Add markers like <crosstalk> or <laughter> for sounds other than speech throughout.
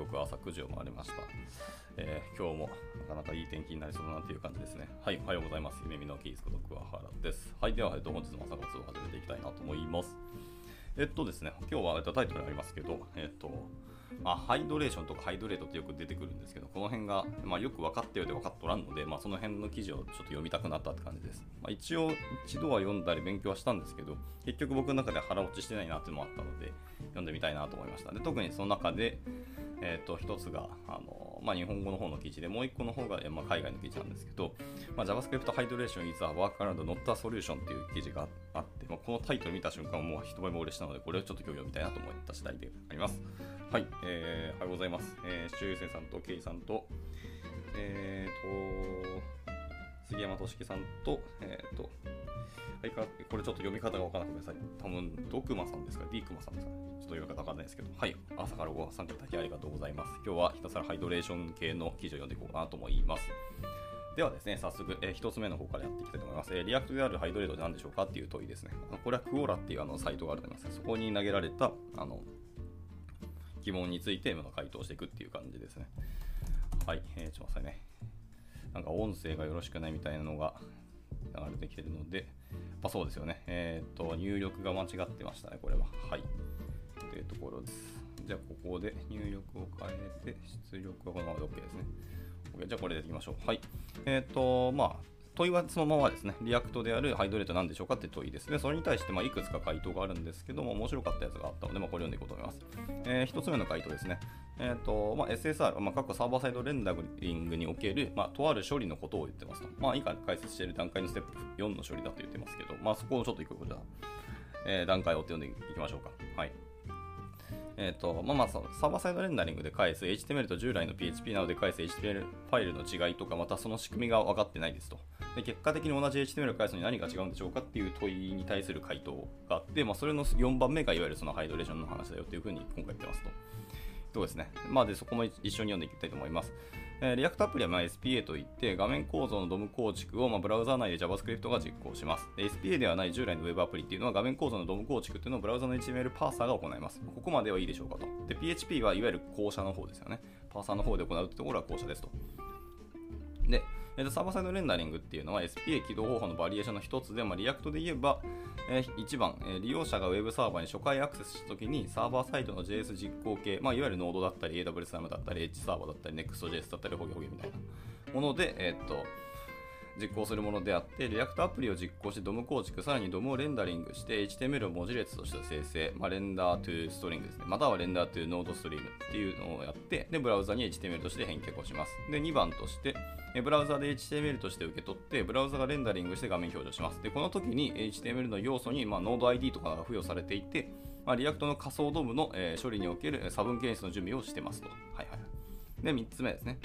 ごく朝9時を回りました。えー今日もなかなかいい天気になりそうだなという感じですね。はい、おはようございます。夢見のキースこと桑原です。はい、では、えっと、本日も朝活を始めていきたいなと思います。えっとですね、今日は、えっと、タイトルにありますけど、えっと、まあ、ハイドレーションとかハイドレートってよく出てくるんですけど、この辺が、まあ、よく分かったようで分かっとらんので、まあ、その辺の記事をちょっと読みたくなったって感じです。まあ、一応、一度は読んだり勉強はしたんですけど、結局僕の中で腹落ちしてないなっていうのもあったので、読んでみたいなと思いました。で特にその中で、えっと一つがあの、まあ、日本語の方の記事で、もう一個の方が、まあ、海外の記事なんですけど、まあ、JavaScript Hydration is a Workaround Not a Solution っていう記事があっ、このタイトル見た瞬間、もう一目惚れしたので、これをちょっと今日読みたいなと思った次第であります。はい、えー、おはようございます。えー、周優生さんとケイさんと、えーと、杉山俊樹さんと、えーと、はいこれちょっと読み方がわからなくてください。多分、ドクマさんですか、ディークマさんですかね？ちょっと読み方わかんないですけど、はい、朝からご参加いただきありがとうございます。今日はひたすら hydration 系の記事を読んでいこうかなと思います。ではですね、早速、えー、1つ目の方からやっていきたいと思います。えー、 React である hydrate って何でしょうかっていう問いですね。これは Quora っていうあのサイトがあると思います。そこに投げられたあの疑問について回答していくっていう感じですね。はい、えー、ちょっと待ってね。なんか音声がよろしくないみたいなのが流れてきてるので、まあ、そうですよね。えっ、と、入力が間違ってましたね、これは。はい。というところです。じゃあ、ここで入力を変えて、出力はこのままで OK ですね。OK じゃあ、これでいきましょう。はい。えっ、と、まあ、問いはそのままですね、 React である hydrate なんでしょうかって問いですね。それに対してまいくつか回答があるんですけども、面白かったやつがあったので、まあ、これ読んでいこうと思います。えー、1つ目の回答ですね。えーとまあ、SSR、まあ、各サーバーサイドレンダリングにおける、まあ、とある処理のことを言ってますと。まあ、以下解説している段階のステップ4の処理だと言ってますけど、まあ、そこをちょっと一個じゃあ、えー、段階を追って読んでいきましょうか。はい。えーとまあ、まあサーバーサイドレンダリングで返す HTML と従来の PHP などで返す HTML ファイルの違いとか、またその仕組みが分かってないですと。で結果的に同じ HTML を返すのに何が違うんでしょうかっていう問いに対する回答があって、まあ、それの4番目がいわゆるそのハイドレーションの話だよっていうふうに今回言ってますと。そうですね。まあ、で、そこも一緒に読んでいきたいと思います。えー、 React アプリはま SPA といって、画面構造の DOM 構築をまブラウザ内で JavaScript が実行します。で SPA ではない従来の Web アプリっていうのは画面構造の DOM 構築っていうのをブラウザの HTML パーサーが行います。ここまではいいでしょうかと。で、PHP はいわゆる後者の方ですよね。パーサーの方で行うってところは後者ですと。で、えー、とサーバーサイドレンダリングっていうのは SPA 起動方法のバリエーションの一つで、まあ、 React で言えば、えー、1番、え、利用者が Web サーバーに初回アクセスしたときにサーバーサイドの JS 実行系、まあ、いわゆる Node だったり AWS だったり H サーバーだったり Next.js だったりホゲホゲみたいなもので、えー、っと実行するものであって、 React アプリを実行して DOM 構築、さらに DOM をレンダリングして HTML を文字列として生成、まあ、レンダー to ストリングですね。またはレンダー to ノードストリームっていうのをやって、で、ブラウザに HTML として返却をします。で、2番として、ブラウザで HTML として受け取って、ブラウザがレンダリングして画面表示をします。で、この時に HTML の要素に、まあ、ノード ID とかが付与されていて、まあ、 React の仮想 DOM の、えー、処理における差分検出の準備をしてますと。はいはい。で、3つ目ですね。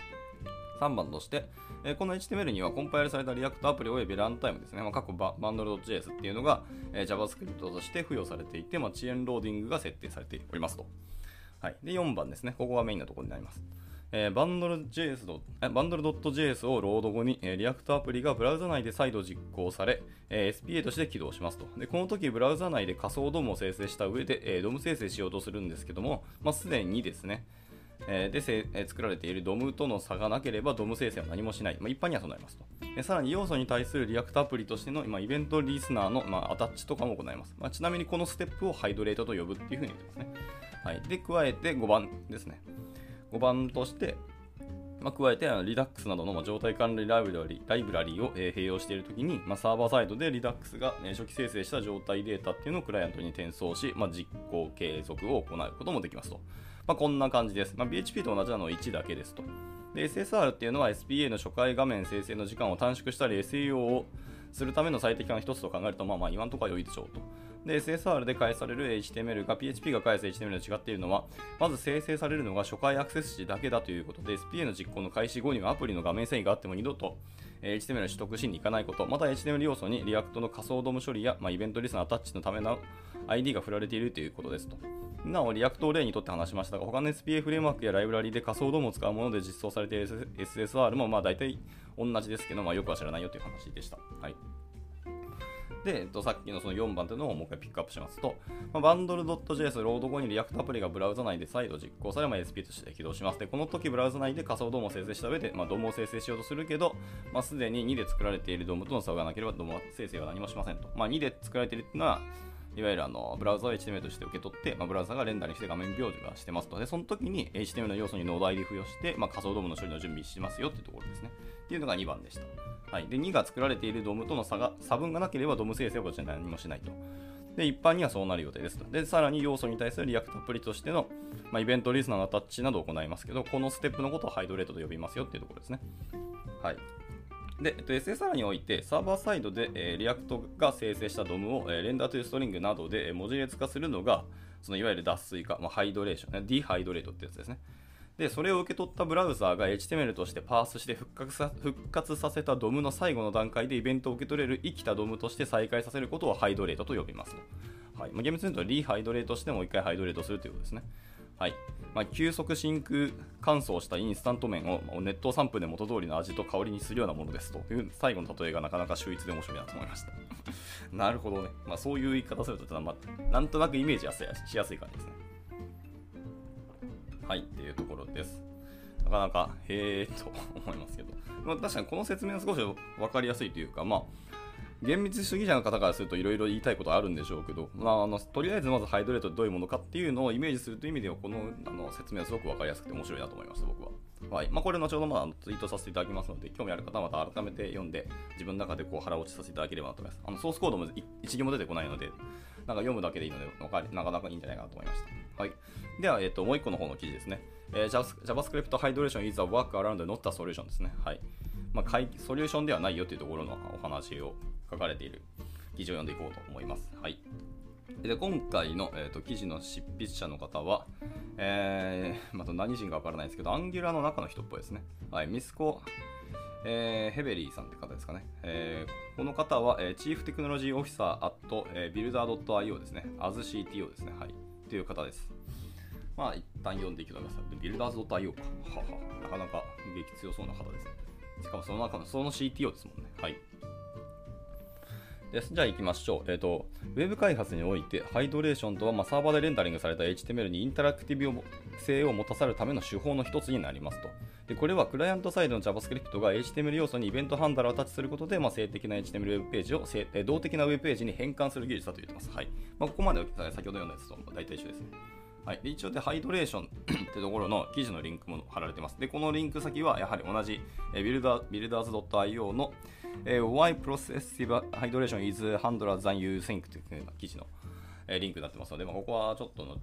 3番として、えー、この HTML にはコンパイルされた React アプリ及びランタイムですね、まあ、括弧バ bundle .js っていうのが、えー、JavaScript として付与されていて、まあ、遅延ローディングが設定されておりますと。はい、で4番ですね、ここがメインのところになります。えー、 bundle JS え bundle .js をロード後に、えー、 React アプリがブラウザ内で再度実行され、えー、SPA として起動しますと。で、この時ブラウザ内で仮想 DOM を生成した上で、えー、 DOM 生成しようとするんですけども、まあ、すでにですね、え、で、え、作られている DOM との差がなければ DOM 生成は何もしない。まあ、一般にはそうなりますと。でさらに要素に対する React アプリとしての、まあ、イベントリスナーの、まあ、アタッチとかも行います。まあ、ちなみにこのステップを hydrate と呼ぶっていうふうに言ってますね。はい。で、加えて5番ですね。5番として、まあ、加えて、Redux などのま状態管理ライブラリライブラリを、え、併用しているときに、ま、サーバーサイドで Redux が、ね、初期生成した状態データっていうのをクライアントに転送し、ま、実行継続を行うこともできますと。まあ、こんな感じです。まあ、PHP と同じなのは1だけですと。で、SSR っていうのは SPA の初回画面生成の時間を短縮したり SEO をするための最適化の一つと考えると、まあまあ今のところは良いでしょうと。で、SSR で返される HTML が PHP が返す HTML と違っているのは、まず生成されるのが初回アクセス時だけだということで、SPA の実行の開始後にはアプリの画面遷移があっても二度と HTML を取得しに行かないこと、また HTML 要素に React の仮想 DOM 処理や、まあ、イベントリスナーアタッチのための ID が振られているということですと。なお、 React を例にとって話しましたが、他の SPA フレームワークやライブラリで仮想 DOM を使うもので実装されている SSR もまあ大体同じですけど、まあ、よくは知らないよという話でした。はい。で、えっと、さっきのその4番というのをもう一回ピックアップしますと、まあ、 bundle .js ロード後に React アプリがブラウザ内で再度実行され、まあ、SP として起動します。で、この時ブラウザ内で仮想 DOM を生成した上で、まあ、 DOM を生成しようとするけど、まあ、すでに2で作られている DOM との差がなければ DOM 生成は何もしませんと。まあ、2で作られているというのは、いわゆるあのブラウザを HTML として受け取って、まあ、ブラウザがレンダリングして画面表示がしてますと。で、その時に HTML の要素にノード ID 付与して、まあ、仮想ドームの処理の準備しますよっていうところですね。っていうのが2番でした。はい、で2が作られている DOM との差が差分がなければ DOM 生成はこちら何もしないと。で、一般にはそうなる予定ですと。で、さらに要素に対する React アプリとしての、まあ、イベントリスナーのアタッチなどを行いますけど、このステップのことを hydrate と呼びますよっていうところですね。はい。で、えっと、SSR において、サーバーサイドで、えー、 React が生成した DOM を、えー、 render to string などで、えー、文字列化するのが、そのいわゆる脱水化、まあ、ハイドレーション、ね、ディハイドレートってやつですね。で、それを受け取ったブラウザーが HTML としてパースして復活さ復活させたドムの最後の段階でイベントを受け取れる生きたドムとして再開させることをハイドレートと呼びますと。はいまあ、厳密に言うとリハイドレートしてもう一回ハイドレートするということですね。はい。まあ、急速真空乾燥したインスタント麺を熱湯3分で元通りの味と香りにするようなものですという最後の例えがなかなか秀逸で面白いなと思いました。<laughs> なるほどね、まあ、そういう言い方すると、まあ、なんとなくイメージしやすい感じですね。はい。っていうところです。なかなかへえと思いますけど、まあ、確かにこの説明は少し分かりやすいというか、まあ、厳密主義者の方からするといろいろ言いたいことあるんでしょうけど、まあ、あのとりあえずまずハイドレートってどういうものかっていうのをイメージするという意味ではこのあの説明はすごく分かりやすくて面白いなと思いました僕は。はいまあ、これ後ほどまあツイートさせていただきますので興味ある方はまた改めて読んで自分の中でこう腹落ちさせていただければなと思います。あのソースコードも一行も出てこないのでなんか読むだけでいいのでなかなかいいんじゃないかなと思いました。はい、では、えーと、もう1個の方の記事ですね。えー、JavaScript Hydration is a workaround not a solution ですね。はいまあ、ソリューションではないよというところのお話を書かれている記事を読んでいこうと思います。はい、で今回の、えーと、記事の執筆者の方は、えー、<laughs> また何人かわからないですけど、アンギュラーの中の人っぽいですね。はい、 Miško、えー、 Hevery さんって方ですかね。えー、この方は、えー、 Chief Technology Officer at、えー、 Builder .io ですね。 as CTO ですね。はい。という方です。まあ、一旦読んでいきたいと思います。 Builder's .io か。はは。なかなか激強そうな方ですね。しかもその中の、その CTO ですもんね。はい。です。じゃあ行きましょう。えっ、ー、と、ウェブ開発において、 hydration とは、まあ、サーバーでレンダリングされた HTML にインタラクティブ性を持たさるための手法の一つになりますと。でこれはクライアントサイドの JavaScript が HTML 要素にイベントハンダラーをタッチすることで、まあ、性的な HTML ウェブページを動的なウェブページに変換する技術だと言ってます。はい。まあ、ここまで先ほど読んだやつと大体一緒ですね。はい、で一応で、ハイドレーション <coughs> ってところの記事のリンクも貼られてます。で、このリンク先はやはり同じ、えビルダービルダーズ .io の、え Why Processive Hydration is Handler than You Think という記事の、えリンクになってますので、まあ、ここはちょっとの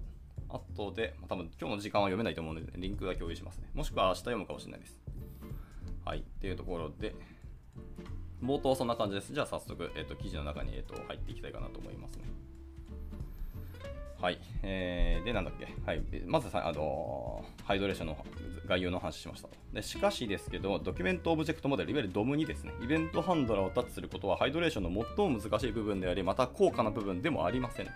後で、まあ、多分今日の時間は読めないと思うので、リンクは共有しますね。もしくは明日読むかもしれないです。はい、っていうところで、冒頭はそんな感じです。じゃあ早速、えーと、記事の中に、えーと入っていきたいかなと思いますね。はい。えー、で、なんだっけ。はい。まずさ、あの、ハイドレーションの概要の話しました。で、しかしですけど、ドキュメントオブジェクトモデル、いわゆる DOM にですね、イベントハンドラーをタッチすることは、ハイドレーションの最も難しい部分であり、また高価な部分でもありません。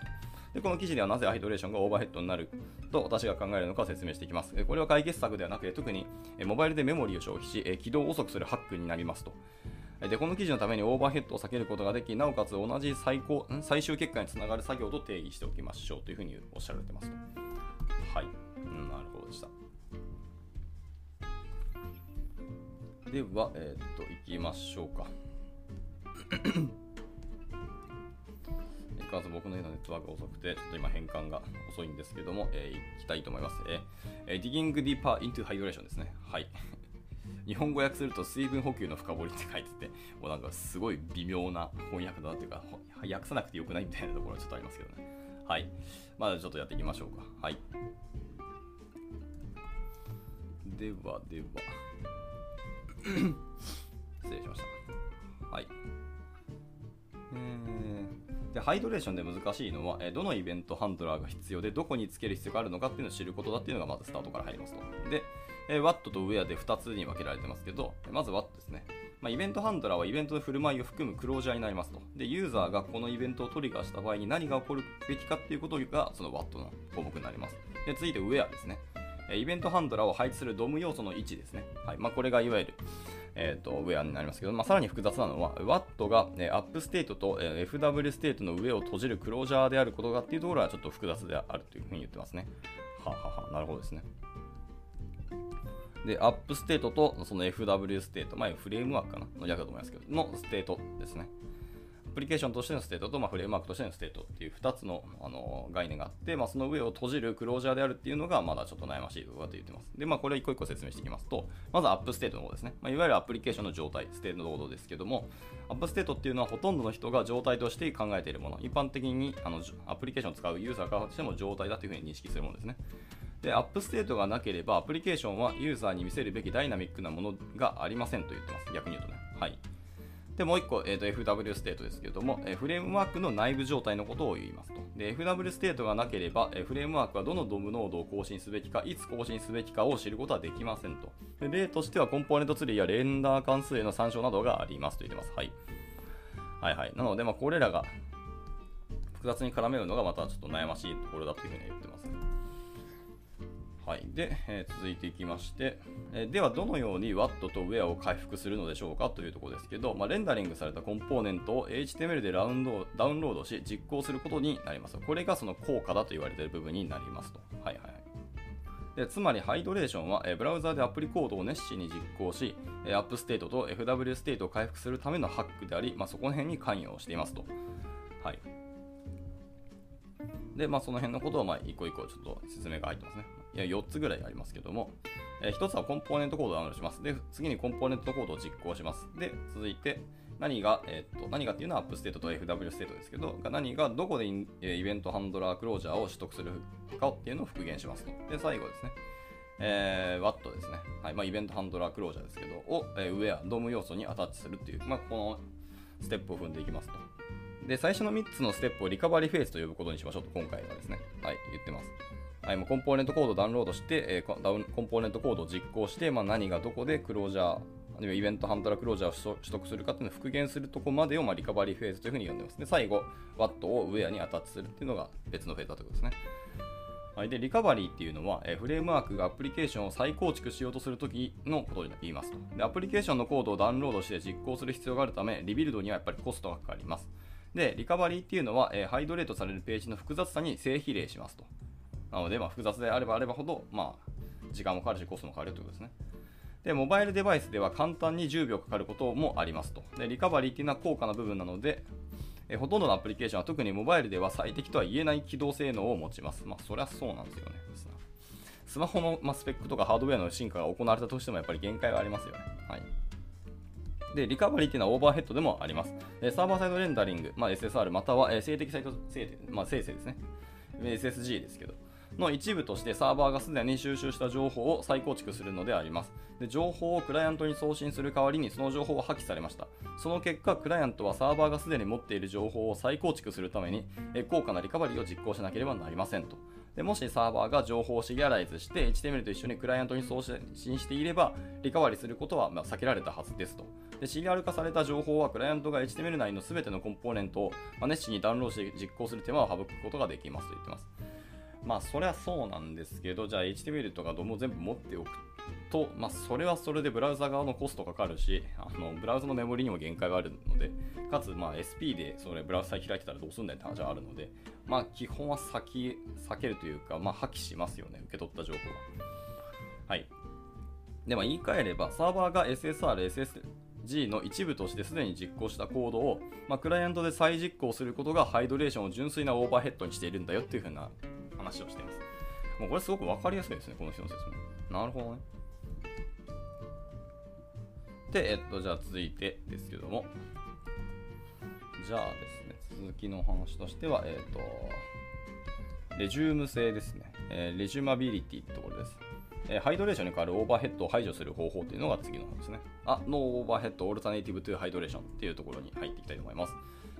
でこの記事ではなぜハイドレーションがオーバーヘッドになると私が考えるのか説明していきます。これは解決策ではなくて、特にモバイルでメモリーを消費し、起動を遅くするハックになりますと。でこの記事のためにオーバーヘッドを避けることができ、なおかつ同じ最高最終結果につながる作業と定義しておきましょうというふうにおっしゃられてますと。はい、うん、なるほどでした。では、えー、っと、いきましょうか。いかず僕のネットワークが遅くて、ちょっと今変換が遅いんですけども、えー、いきたいと思います。えー、Digging Deeper into Hydration ですね。はい。日本語訳すると水分補給の深掘りって書いてて、もうなんかすごい微妙な翻訳だなっていうか、訳さなくてよくないみたいなところはちょっとありますけどね。はい。まだちょっとやっていきましょうか。はい。ではでは。失礼しました。はい。でハイドレーションで難しいのは、えどのイベントハンドラーが必要で、どこにつける必要があるのかっていうのを知ることだっていうのがまずスタートから入りますと。で、えー、Watt と Where で2つに分けられてますけど、まず Watt ですね。まあ、イベントハンドラーはイベントの振る舞いを含むクロージャーになりますと。で、ユーザーがこのイベントをトリガーした場合に何が起こるべきかっていうことがその Watt の項目になります。で、続いて Where ですね。イベントハンドラーを配置する DOM 要素の位置ですね。はいまあ、これがいわゆる、えーと、ウェアになりますけど、まあ、さらに複雑なのは、 what が、ね、アップステートと、え FW ステートの上を閉じるクロージャーであることがっていうところはちょっと複雑であるというふうに言ってますね。はははなるほどですね。で、 app state とその FW state、まあ、フレームワークかなの略だと思いますけど、のステートですね。アプリケーションとしてのステートと、まあ、フレームワークとしてのステートっていう2つのあの概念があって、まあ、その上を閉じるクロージャーであるっていうのがまだちょっと悩ましいところだと言ってます。で、まあ、これを一個一個説明していきますと、まず app state の方ですね。まあ、いわゆるアプリケーションの状態、ステートのことですけども、app state っていうのはほとんどの人が状態として考えているもの、一般的にあのアプリケーションを使うユーザーからしても状態だというふうに認識するものですね。で、 app state がなければ、アプリケーションはユーザーに見せるべきダイナミックなものがありませんと言ってます。逆に言うとね。はい。で、もう1個、えーと、FW state ですけれども、えー、フレームワークの内部状態のことを言いますと。で、FW state がなければ、えー、フレームワークはどの DOM ノードを更新すべきか、いつ更新すべきかを知ることはできませんと。で例としては、コンポーネントツリーやレンダー関数への参照などがありますと言ってます。はい。はいはい。なので、まあ、これらが複雑に絡めるのがまたちょっと悩ましいところだというふうに言ってますね。はい、で、えー、続いていきまして、えー、ではどのように Watt と Where を回復するのでしょうかというところですけど、まあ、レンダリングされたコンポーネントを HTML でラウンドダウンロードし実行することになります。これがその効果だと言われている部分になりますと。はいはいでつまり、 hydration は、えブラウザでアプリコードを熱心に実行し、えアップステートと FW ステートを回復するためのハックであり、まあ、そこの辺に関与していますと。はい。で、まあ、その辺のことを、まあ、一個一個ちょっと説明が入ってますね。4つぐらいありますけども、え、1つはコンポーネントコードをダウンロードします。で、次にコンポーネントコードを実行します。で、続いて、何が、えー、っと、何がっていうのはアップステートと FW ステートですけど、何がどこでイベントハンドラークロージャーを取得するかっていうのを復元しますと。で、最後ですね。えー、Watt ですね。はい。まあ、イベントハンドラークロージャーですけど、を、えー、ウェア、ドーム要素にアタッチするっていう、まあ、このステップを踏んでいきますと。で、最初の3つのステップをリカバリーフェーズと呼ぶことにしましょうと、今回はですね。はい、言ってます。はい、もうコンポーネントコードをダウンロードして、えー、ダウンコンポーネントコードを実行して、まあ、何がどこでクロージャー、あるいはイベントハンドラークロージャーを取得するかっていうのを復元するとこまでを、まあ、リカバリーフェーズというふうに呼んでます。で、最後、WAT をウェアにアタッチするっていうのが別のフェーズだということですね。はい、で、リカバリーっていうのは、え、フレームワークがアプリケーションを再構築しようとするときのことに言いますとで。アプリケーションのコードをダウンロードして実行する必要があるため、リビルドにはやっぱりコストがかかります。で、リカバリーっていうのは、え、 hydrate されるページの複雑さに正比例しますと。なので、まあ、複雑であればあればほど、まあ、時間もかかるし、コストもかかるということですね。で、モバイルデバイスでは簡単に10秒かかることもありますと。で、リカバリーっていうのは高価な部分なので、えほとんどのアプリケーションは特にモバイルでは最適とは言えない起動性能を持ちます。まあ、そりゃそうなんですよね。スマホの、まスペックとかハードウェアの進化が行われたとしてもやっぱり限界はありますよね。はい。で、リカバリーっていうのはオーバーヘッドでもあります。えサーバーサイドレンダリング、まあ、SSR または、え静的サイト、まあ、生成ですね。SSG ですけど。の一部としてサーバーがすでに収集した情報を再構築するのであります。で情報をクライアントに送信する代わりにその情報は破棄されました。その結果クライアントはサーバーがすでに持っている情報を再構築するために高価なリカバリーを実行しなければなりませんと。でもしサーバーが情報をシギャライズして HTML と一緒にクライアントに送信していればリカバリーすることはま避けられたはずですと。でシリアル化された情報はクライアントが HTML 内の全てのコンポーネントを熱心にダウンロードして実行する手間を省くことができますと言ってます。まあそりゃそうなんですけど、じゃあ HTML とか DOM を全部持っておくと、まあそれはそれでブラウザ側のコストかかるし、あのブラウザのメモリにも限界があるので、かつまあ SP でそれブラウザ開いてたらどうすんだよって話はあるので、まあ基本は先避けるというか、まあ破棄しますよね、受け取った情報は。はい。で、まあ言い換えれば、サーバーが SSR、SS、G の一部としてすでに実行したコードを、まあ、クライアントで再実行することがハイドレーションを純粋なオーバーヘッドにしているんだよっていう風な話をしています。もうこれすごく分かりやすいですね、この人の説明。なるほどね。で、えっと、じゃあ続いてですけども、じゃあですね、続きの話としては、えっと、レジューム性ですね。えー、 resumability ってところです。え、 hydration に代わるオーバーヘッドを排除する方法っていうのが次の方ですね。あ、 no overhead alternative to hydration っていうところに入っていきたいと思います。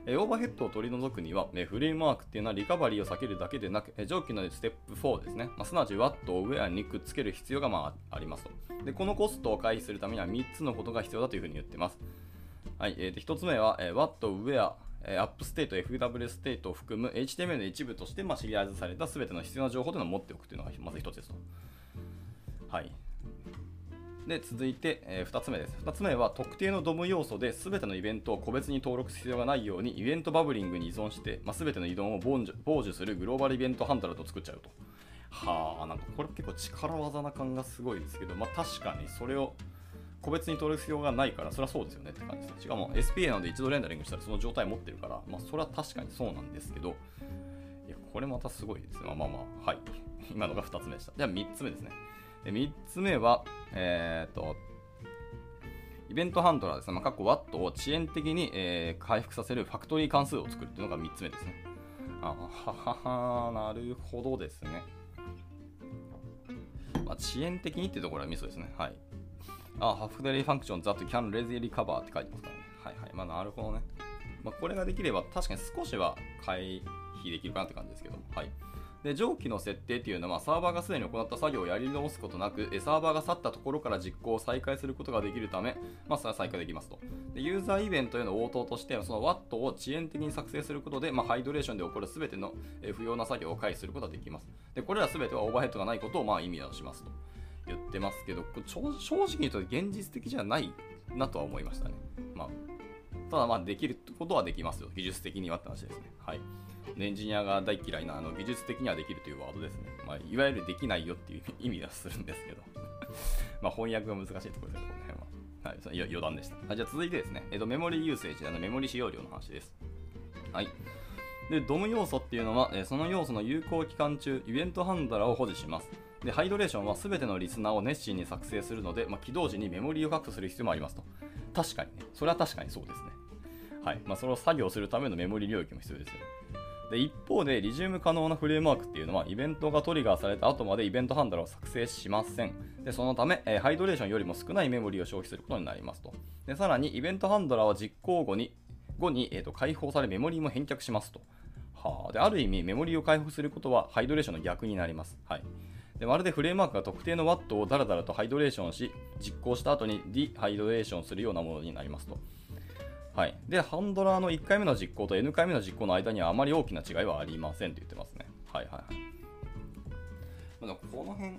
えオーバーヘッドを取り除くには、えフレームワークっていうのはリカバリーを避けるだけでなく、え上記のステップ4ですね、まあ、すなわち Watt をウェアにくっつける必要が、まあ、ありますとで。このコストを回避するためには3つのことが必要だというふうに言ってます。はい、えー、1つ目は、え Watt ウェアアップステート、FW ステートを含む HTML の一部として、まあ、 serialize された全ての必要な情報というのを持っておくというのがまず1つですと。はい。で、続いて、え2つ目です。2つ目は、特定の DOM 要素で全てのイベントを個別に登録する必要がないように、イベントバブリングに依存して、まあ、全てのイベントを傍受するグローバルイベントハンドラーと作っちゃうと。はあ、なんかこれ結構力技な感がすごいですけど、まあ、確かにそれを個別に登録必要がないから、それはそうですよねって感じです。しかも SPA なので一度レンダリングしたらその状態持ってるから、まあ、それは確かにそうなんですけど、いや、これまたすごいですね。まあまあまあ、はい。今のが2つ目でした。じゃあ3つ目ですね。3つ目は、えっ、と、イベントハンドラーですね、まあ、括弧 Watt を遅延的に、えー、回復させるファクトリー関数を作るというのが3つ目ですね。あははは、なるほどですね。まあ、遅延的にっていうところはミソですね。はい。あ、ハフデリーファンクション that can readily cover って書いてますからね。はいはい。まあ、なるほどね。まあ、これができれば確かに少しは回避できるかなって感じですけども。はい。で上記の設定っていうのは、サーバーがすでに行った作業をやり直すことなく、サーバーが去ったところから実行を再開することができるため、まあ、再開できますと。でユーザーイベントへの応答として、その Watt を遅延的に作成することで、まあ、ハイドレーションで起こるすべての不要な作業を回避することができます。でこれらすべてはオーバーヘッドがないことをまあ意味をしますと言ってますけど、正直に言うと現実的じゃないなとは思いましたね。まあ、ただまあできることはできますよ。技術的にはって話ですね。はい。エンジニアが大嫌いなあの技術的にはできるというワードですね。まあ、いわゆるできないよっていう意味はするんですけど <laughs> まあ翻訳が難しいところですね、この辺は。はい、そ余談でした。はいじゃあ続いてですね、えっと、メモリーユーセージ、あのメモリ使用量の話です。はい。で、ドム要素っていうのは、えその要素の有効期間中、イベントハンドラーを保持します。で、ハイドレーションは全てのリスナーを熱心に作成するので、まあ、起動時にメモリーを確保する必要もありますと。確かにね、それは確かにそうですね。はい。まあ、それを作業するためのメモリ領域も必要ですよ。で一方で、リジウム可能なフレームワークっていうのは、イベントがトリガーされた後までイベントハンドラーを作成しません。でそのため、え、ハイドレーションよりも少ないメモリを消費することになりますと。でさらに、イベントハンドラーは実行後に、後に、えーと、解放されメモリも返却しますと。はあ、である意味、メモリを解放することはハイドレーションの逆になります。はいでまるでフレームワークが特定のワットをダラダラとハイドレーションし、実行した後にディハイドレーションするようなものになりますと。はい、で、ハンドラーの1回目の実行と N 回目の実行の間にはあまり大きな違いはありませんと言ってますね。はいはいはい。まあ、この辺、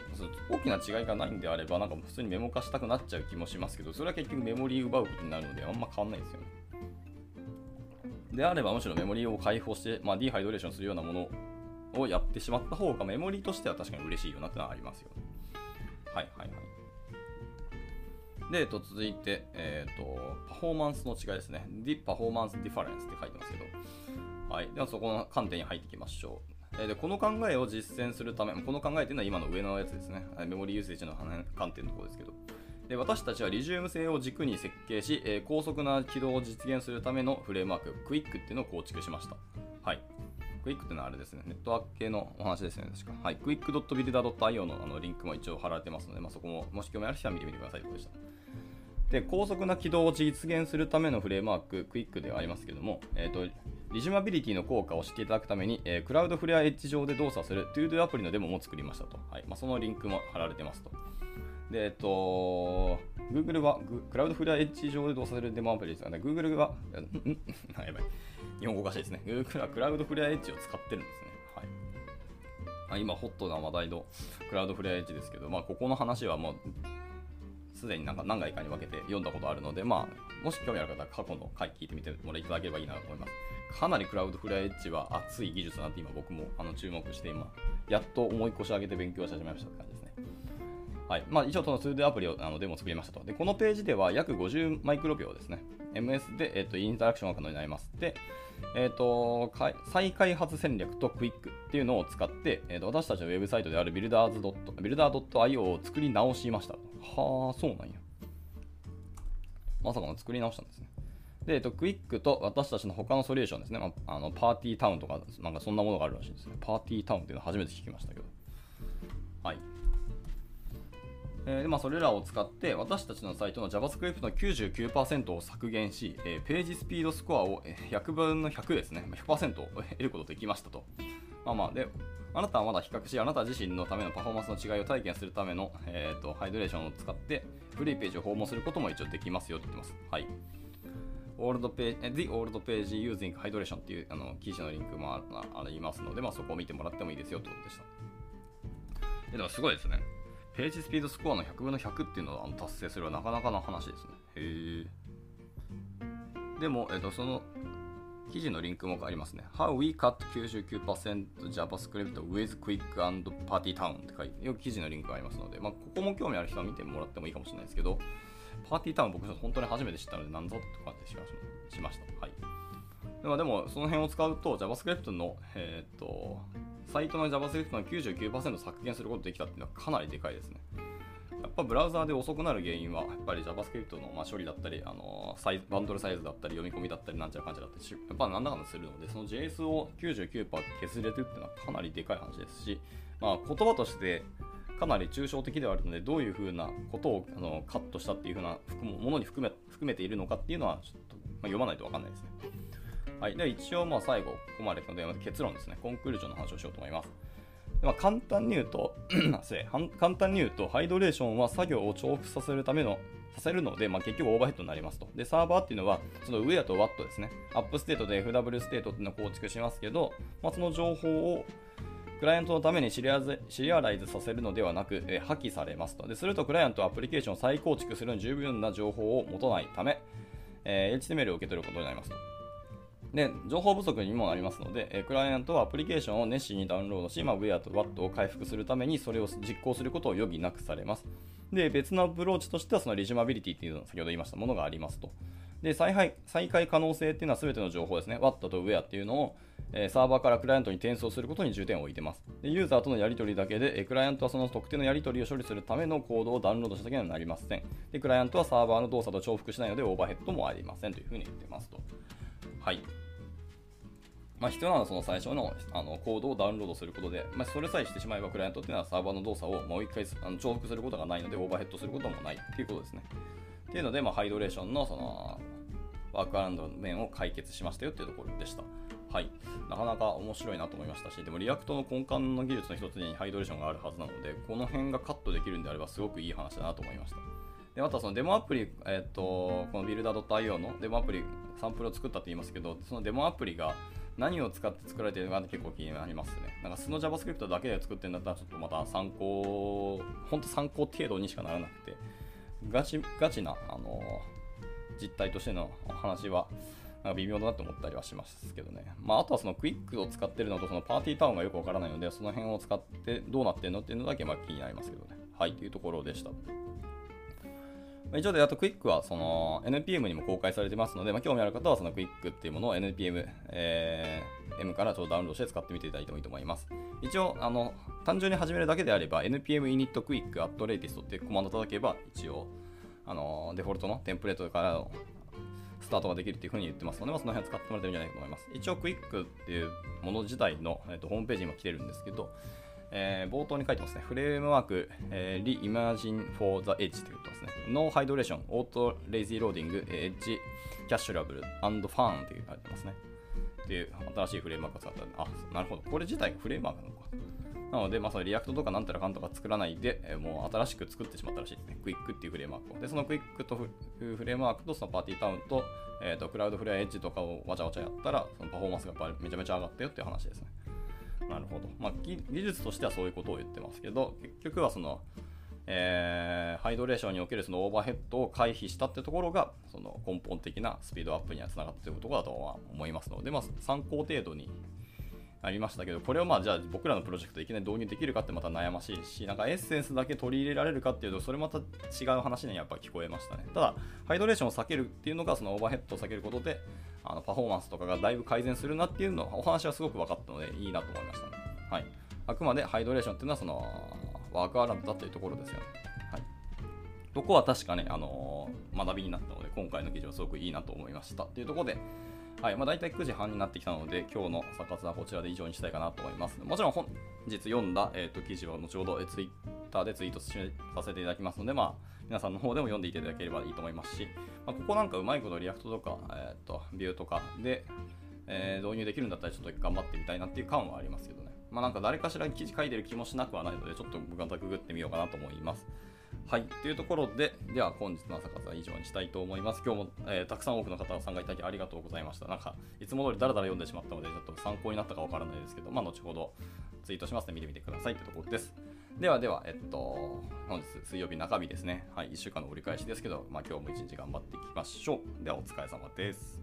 大きな違いがないんであれば、なんか普通にメモ化したくなっちゃう気もしますけど、それは結局メモリー奪うことになるので、あんま変わんないですよね。であれば、むしろメモリーを解放して、まあ、ディハイドレーションするようなものをやってしまった方が、メモリーとしては確かに嬉しいよなってのはありますよね。はいはいはい。で、えっと、続いて、えっ、ー、と、パフォーマンスの違いですね。The Performance Difference って書いてますけど。はい。では、そこの観点に入っていきましょう。えでこの考えを実践するため、この考えというのは今の上のやつですね。 memory usage の観点のところですけど。で私たちはリジウム性を軸に設計し、えー、高速な起動を実現するためのフレームワーク、クイックっていうのを構築しました。はい。クイックっていうのはあれですね、ネットワーク系のお話ですよね、確か。はい。 qwik.builder.io のあのリンクも一応貼られてますので、まあ、そこも、もし興味ある人は見てみてくださいということでした。で高速な起動を実現するためのフレームワーク、クイックではありますけれども、えーと、リジュマビリティの効果を知っていただくために、えー、クラウドフレアエッジ上で動作する ToDo アプリのデモも作りましたと。はいまあ、そのリンクも貼られてますと。で、えっ、と、Google はクラウドフレアエッジ上で動作するデモアプリですがね、Google は、ん <laughs> やばい。日本語おかしいですね。Google はクラウドフレアエッジを使ってるんですね。はい。ま、今、ホットな話題のクラウドフレアエッジですけど、まあ、ここの話はもう、すでになんか何回かに分けて読んだことあるので、まあ、もし興味ある方は過去の回聞いてみてもらいただければいいなと思います。かなりクラウドフライエッジは熱い技術だなって今僕もあの注目して今、やっと思い越し上げて勉強し始めましたって感じですね。はい。まあ、一応その 2D アプリをあのデモ作りましたと。で、このページでは約50マイクロ秒ですね。MS で、えっと、インタラクションが可能になります。で、えっ、と、再開発戦略とクイックっていうのを使って、えー、と私たちのウェブサイトであるビルダーズ builder.io を作り直しました。はあ、そうなんや。まさかの作り直したんですね。で、えっと、クイックと私たちの他のソリューションですね。まあ、あのパーティータウンとか、なんかそんなものがあるらしいですね。パーティータウンっていうのは初めて聞きましたけど。はい。えー、まあ、それらを使って私たちのサイトの JavaScript の99%を削減し、えー、ページスピードスコアを100分の100ですね、100%を <laughs> 得ることができましたと。まあまあ、で、あなたはまだ比較し、あなた自身のためのパフォーマンスの違いを体験するための、えーと、ハイドレーションを使って、古いページを訪問することも一応できますよって言ってます。はい。オールドページ、The Old Page Using Hydration っていうあの記事のリンクもありますので、まあ、そこを見てもらってもいいですよってことでした。でもすごいですね。ページスピードスコアの100分の100っていうのを達成するはなかなかの話ですね。へえ。でも、えっと、その記事のリンクもありますね。How we cut 99% JavaScript with quick and party town って書いて、よく記事のリンクがありますので、まあ、ここも興味ある人は見てもらってもいいかもしれないですけど、パーティータウン僕本当に初めて知ったので、なんぞって感じしました。はい。でも、でもその辺を使うと JavaScript の、えー、っと、サイトの JavaScript の99%削減することができたっていうのはかなりでかいですね。やっぱブラウザーで遅くなる原因は、やっぱり JavaScript のま処理だったり、あのサイバンドルサイズだったり、読み込みだったり、なんちゃらかんちゃらだったり、やっぱなんだかんだするので、その JS を99%削れてるっていうのはかなりでかい話ですし、まあ、言葉としてかなり抽象的ではあるので、どういうふうなことをあのカットしたっていうふうなものに含め含めているのかっていうのは、ちょっと、読まないと分かんないですね。はい。で、一応、まあ、最後、ここまでので、結論ですね。 conclusion の話をしようと思います。まあ、簡単に言うと <clears throat> 簡単に言うと、 hydration は作業を重複させるための、させるので、まあ、結局オーバーヘッドになりますと。で、サーバーっていうのは、そのウェアとワットですね。アップステートで FW ステートっていうのを構築しますけど、まあ、その情報をクライアントのためにシリアシリアライズさせるのではなく、えー、破棄されますと。ですると、クライアントはアプリケーションを再構築するのに十分な情報を持たないため、えー、HTML を受け取ることになりますと。で、情報不足にもなりますので、えクライアントはアプリケーションを熱心にダウンロードし、まあ、ウェアと WAT を回復するためにそれを実行することを余儀なくされます。で、別のアプローチとしてはそのリジュマビリティっていうのを先ほど言いましたものがありますと。で、再配再開可能性っていうのは全ての情報ですね。WAT と Where っていうのを、えー、サーバーからクライアントに転送することに重点を置いてます。で、ユーザーとのやり取りだけで、えー、クライアントはその特定のやり取りを処理するためのコードをダウンロードしただけにはなりません。で、クライアントはサーバーの動作と重複しないのでオーバーヘッドもありませんというふうに言ってますと。はい。まあ、必要なのはその最初のあのコードをダウンロードすることで、まあ、それさえしてしまえばクライアントっていうのはサーバーの動作をもう一回あの重複することがないのでオーバーヘッドすることもないっていうことですね。っていうので、まあ、 hydration のその workaround の面を解決しましたよっていうところでした。はい。なかなか面白いなと思いましたし、でも React の根幹の技術の一つに hydration があるはずなので、この辺がカットできるんであればすごくいい話だなと思いました。で、またそのデモアプリ、えっ、ー、と、このビルダー .io のデモアプリ、サンプルを作ったと言いますけど、そのデモアプリが何を使って作られているのか結構気になりますね。なんか素の JavaScript だけで作ってるんだったらちょっとまた参考、本当参考程度にしかならなくて、ガチ、ガチな、あのー、実態としての話は、なんか微妙だなと思ったりはしますけどね。まあ、あとはそのクイックを使ってるのとそのパーティータウンがよくわからないので、その辺を使ってどうなってるのっていうのだけま気になりますけどね。はい、というところでした。以上で、あとクイックはその NPM にも公開されてますので、まあ、興味ある方はそのクイックっていうものを NPM、えー、M からちょっとダウンロードして使ってみていただいてもいいと思います。一応、あの、単純に始めるだけであれば、npm init quick at latest っていうコマンドを叩けば、一応、あの、デフォルトのテンプレートからのスタートができるっていうふうに言ってますので、まあ、その辺は使ってもらってるんじゃないかと思います。一応、クイックっていうもの自体の、えーと、ホームページにも来てるんですけど、えー、冒頭に書いてますね。フレームワーク、えー、Reimagine for the Edge って言ってますね。No Hydration, Auto Lazy Loading, Edge Cacheable and Fun って書いてますね。っていう新しいフレームワークを使った。あ、なるほど。これ自体がフレームワークなのか。なので、まあ、その React とかなんたらかんとか作らないで、えー、もう新しく作ってしまったらしいですね。クイックっていうフレームワークを。で、そのクイックとフレームワークとその Partytown と、えっ、ー、と、 Cloudflare Edge とかをわちゃわちゃやったら、そのパフォーマンスがめちゃめちゃ上がったよっていう話ですね。なるほど。まあ、技術としてはそういうことを言ってますけど、結局はその、えー、 hydration におけるそのオーバーヘッドを回避したってところが、その根本的なスピードアップにはつながっているところだとは思いますので、まあ、参考程度にありましたけど、これをまあじゃあ僕らのプロジェクトでいきなり導入できるかってまた悩ましいし、なんかエッセンスだけ取り入れられるかっていうと、それまた違う話にやっぱ聞こえましたね。ただ、ハイドレーションを避けるっていうのが、そのオーバーヘッドを避けることで、あのパフォーマンスとかがだいぶ改善するなっていうのお話はすごく分かったので、いいなと思いましたね。はい。あくまでハイドレーションっていうのは、その、ワークアラウンドだというところですよね。はい。そこは確かね、あのー、学びになったので、今回の記事はすごくいいなと思いました。というところで、はいまあ、大体9時半になってきたので、今日の朝活はこちらで以上にしたいかなと思います。もちろん本日読んだ、えーと、記事は後ほど、えツイッターでツイートさせていただきますので、まあ、皆さんの方でも読んでいただければいいと思いますし、まあ、ここなんかうまいこと React とか、えーと、 Vue とかで、えー、導入できるんだったらちょっと頑張ってみたいなっていう感はありますけどね。まあなんか誰かしら記事書いてる気もしなくはないので、ちょっと僕またググってみようかなと思います。はい、というところで、では本日の朝活は以上にしたいと思います。今日も、えーたくさん多くの方が参加いただきありがとうございました。なんか、いつも通りだらだら読んでしまったので、ちょっと参考になったかわからないですけど、まあ、後ほどツイートしますので見てみてくださいというところです。ではでは、えっと、本日水曜日中日ですね。はい、1週間の折り返しですけど、まあ、今日も一日頑張っていきましょう。では、お疲れ様です。